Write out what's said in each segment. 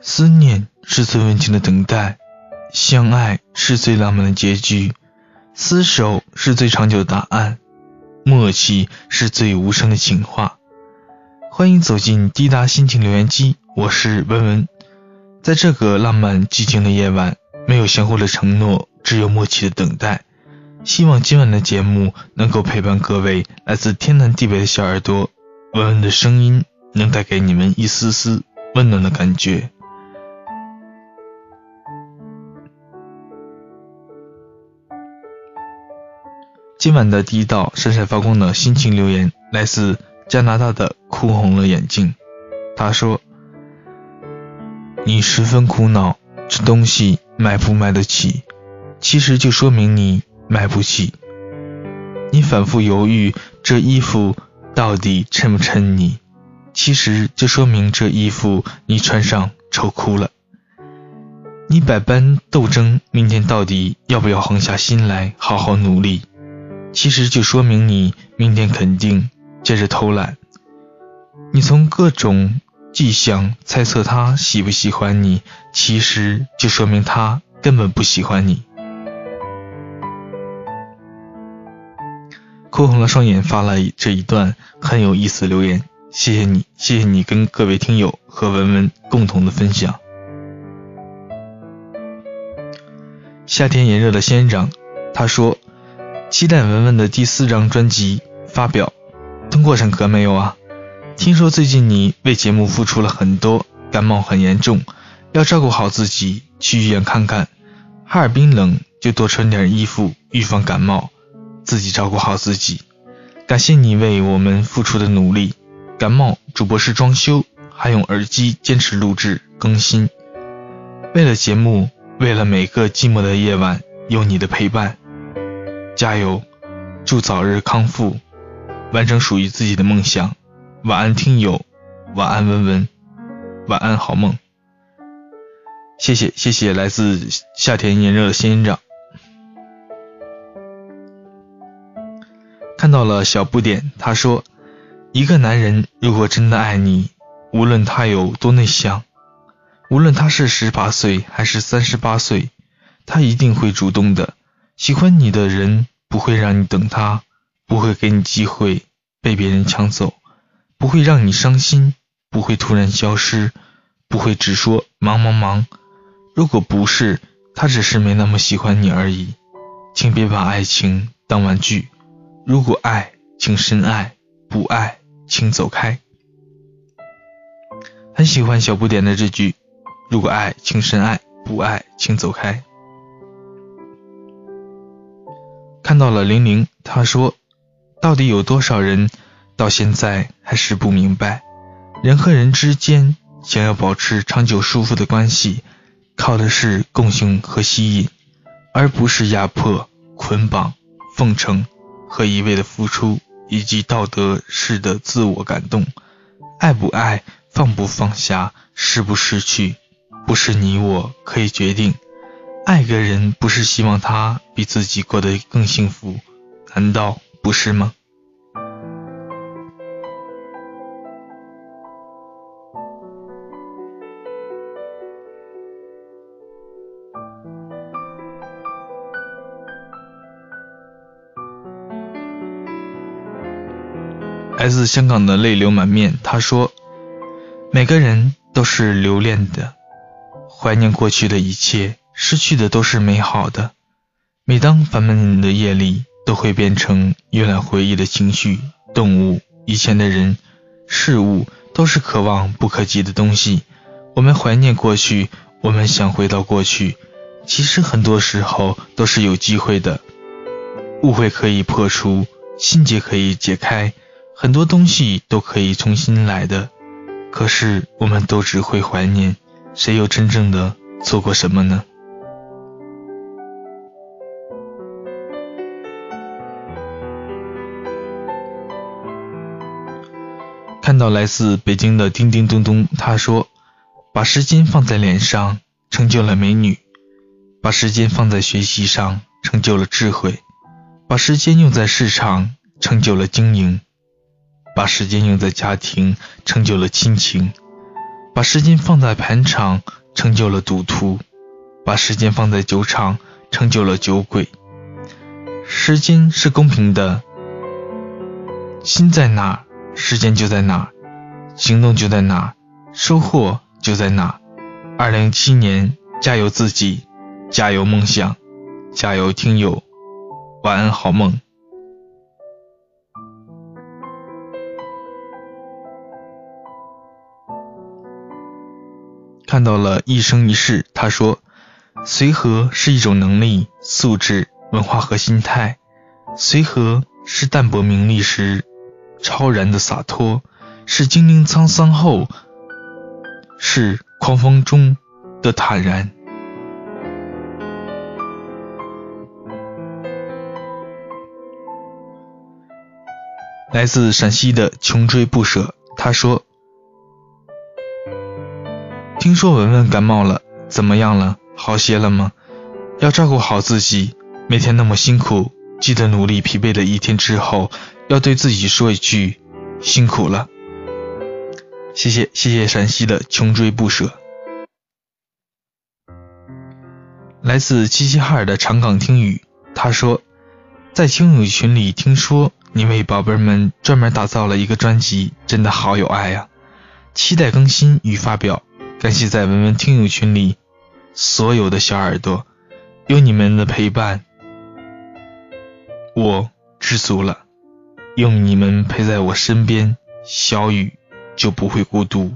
思念是最温情的等待，相爱是最浪漫的结局，厮守是最长久的答案，默契是最无声的情话。欢迎走进滴答心情留言机，我是文文。在这个浪漫寂静的夜晚，没有相互的承诺，只有默契的等待。希望今晚的节目能够陪伴各位来自天南地北的小耳朵，文文的声音能带给你们一丝丝温暖的感觉。今晚的第一道闪闪发光的心情留言来自加拿大的哭红了眼睛。他说：“你十分苦恼，这东西买不买得起？其实就说明你买不起。你反复犹豫，这衣服到底衬不衬你？其实就说明这衣服你穿上丑哭了。你百般斗争，明天到底要不要横下心来好好努力？”其实就说明你明天肯定接着偷懒。你从各种迹象猜测他喜不喜欢你，其实就说明他根本不喜欢你。哭红了双眼，发了这一段很有意思留言，谢谢你，谢谢你跟各位听友和文文共同的分享。夏天炎热的仙人掌，他说。期待文文的第四张专辑发表，通过审核没有啊？听说最近你为节目付出了很多，感冒很严重，要照顾好自己，去医院看看。哈尔滨冷，就多穿点衣服，预防感冒，自己照顾好自己。感谢你为我们付出的努力。感冒主播是装修，还用耳机坚持录制更新。为了节目，为了每个寂寞的夜晚有你的陪伴。加油！祝早日康复，完成属于自己的梦想。晚安，听友。晚安，文文。晚安，好梦。谢谢，谢谢来自夏天炎热的仙人掌。看到了小不点，他说：一个男人如果真的爱你，无论他有多内向，无论他是十八岁还是三十八岁，他一定会主动的。喜欢你的人不会让你等他，不会给你机会被别人抢走，不会让你伤心，不会突然消失，不会只说忙忙忙。如果不是，他只是没那么喜欢你而已。请别把爱情当玩具。如果爱，请深爱；不爱，请走开。很喜欢小不点的这句：如果爱，请深爱；不爱，请走开。看到了玲玲，她说：“到底有多少人到现在还是不明白，人和人之间想要保持长久舒服的关系，靠的是共性和吸引，而不是压迫、捆绑、奉承和一味的付出，以及道德式的自我感动。爱不爱，放不放下，失不失去，不是你我可以决定。”爱个人不是希望他比自己过得更幸福，难道不是吗？来自香港的泪流满面，他说：“每个人都是留恋的，怀念过去的一切。”失去的都是美好的。每当烦闷的夜里，都会变成阅览回忆的情绪、动物、以前的人、事物，都是可望不可及的东西。我们怀念过去，我们想回到过去。其实很多时候都是有机会的。误会可以破除，心结可以解开，很多东西都可以重新来的。可是我们都只会怀念，谁又真正的做过什么呢？看到来自北京的叮叮咚咚，他说：“把时间放在脸上，成就了美女；把时间放在学习上，成就了智慧；把时间用在市场，成就了经营；把时间用在家庭，成就了亲情；把时间放在盘场，成就了赌徒；把时间放在酒场，成就了酒鬼。时间是公平的，心在哪，时间就在哪，行动就在哪，收获就在哪。二零一七年，加油自己，加油梦想，加油听友，晚安好梦。看到了一生一世，他说：“随和是一种能力、素质、文化和心态。随和是淡泊名利时超然的洒脱，是经历沧桑后是狂风中的坦然。”来自陕西的穷追不舍，他说。听说文文感冒了，怎么样了？好些了吗？要照顾好自己，每天那么辛苦，记得努力。疲惫的一天之后，要对自己说一句辛苦了。谢谢谢谢陕西的穷追不舍。来自齐齐哈尔的长岗听雨，他说，在听友群里听说你为宝贝们专门打造了一个专辑，真的好有爱呀！期待更新与发表。感谢在文文听友群里所有的小耳朵，有你们的陪伴，我知足了。有你们陪在我身边，小雨就不会孤独。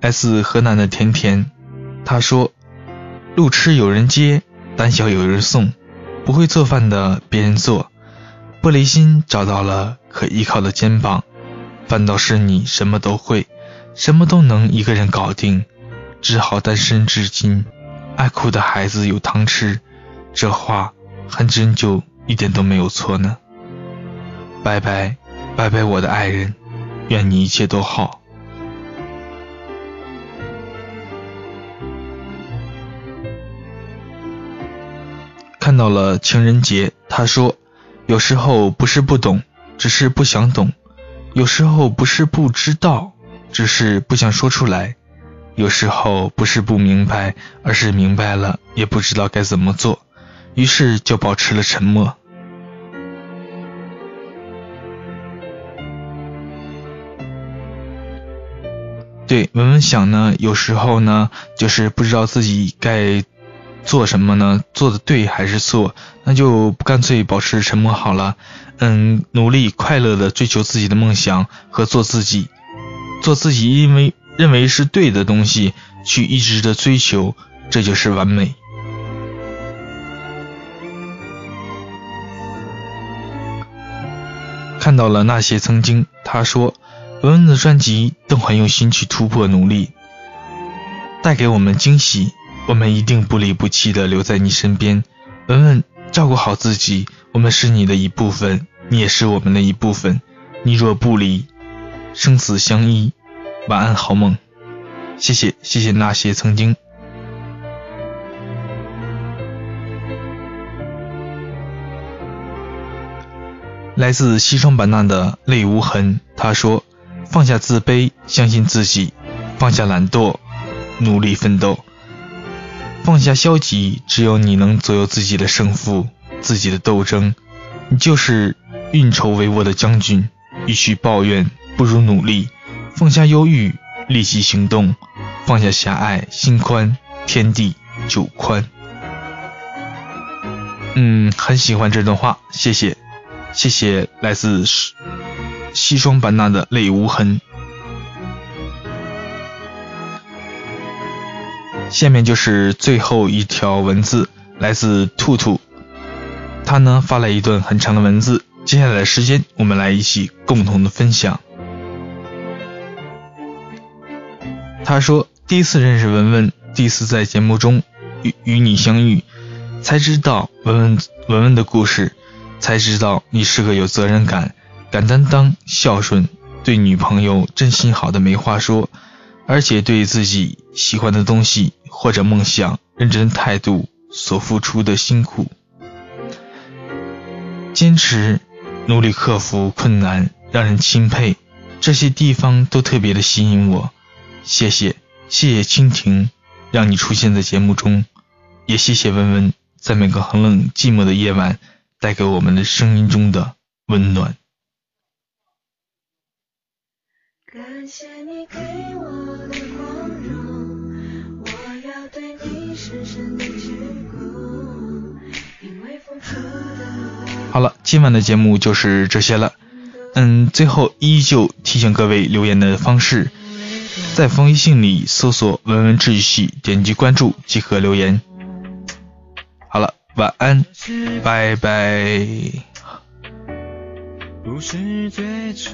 来自河南的甜甜，他说：“路痴有人接，胆小有人送，不会做饭的别人做。”玻璃心找到了可依靠的肩膀，反倒是你什么都会，什么都能一个人搞定，只好单身至今。爱哭的孩子有糖吃，这话还真就一点都没有错呢。拜拜，拜拜，我的爱人，愿你一切都好。看到了情人节，他说。有时候不是不懂，只是不想懂；有时候不是不知道，只是不想说出来；有时候不是不明白，而是明白了也不知道该怎么做，于是就保持了沉默。对，文文想呢，有时候呢，就是不知道自己该。做什么呢？做的对还是错？那就干脆保持沉默好了。嗯，努力快乐的追求自己的梦想和做自己，做自己因为认为是对的东西，去一直的追求，这就是完美。看到了那些曾经，他说文文的专辑都很用心去突破努力，带给我们惊喜。我们一定不离不弃的留在你身边，文文，照顾好自己。我们是你的一部分，你也是我们的一部分。你若不离，生死相依。晚安，好梦。谢谢，谢谢那些曾经。来自西双版纳的泪无痕，他说：放下自卑，相信自己；放下懒惰，努力奋斗。放下消极，只有你能左右自己的胜负，自己的斗争。你就是运筹帷幄的将军。与其抱怨，不如努力。放下忧郁，立即行动。放下狭隘，心宽，天地就宽。嗯，很喜欢这段话，谢谢，谢谢来自西双版纳的泪无痕。下面就是最后一条文字，来自兔兔，他呢发了一段很长的文字，接下来的时间我们来一起共同的分享。他说，第一次认识文文，第一次在节目中与与你相遇，才知道文文文文的故事，才知道你是个有责任感、敢担当、孝顺、对女朋友真心好的没话说。而且对自己喜欢的东西或者梦想认真态度所付出的辛苦，坚持努力克服困难，让人钦佩，这些地方都特别的吸引我。谢谢，谢谢蜻蜓，让你出现在节目中，也谢谢文文，在每个寒冷寂寞的夜晚，带给我们的声音中的温暖。感谢你给我的光荣，我要对你深深的鞠躬，因为付出的。好了，今晚的节目就是这些了。嗯，最后依旧提醒各位留言的方式，在微信里搜索“文文治愈系”，点击关注即可留言。晚安，拜拜。不是最终，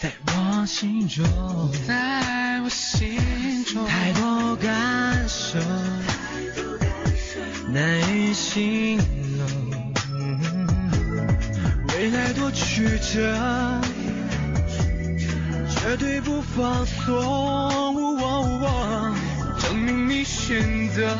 在我心中，在我心中，太多感受，难以形容。未来多曲折，绝对不放松。证明你选择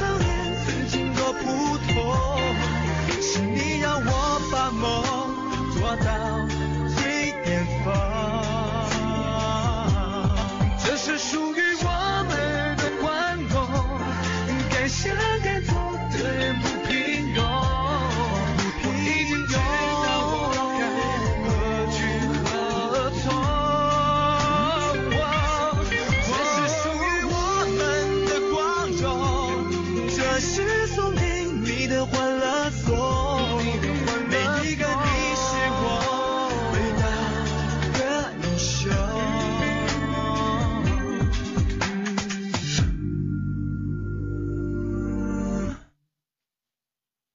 个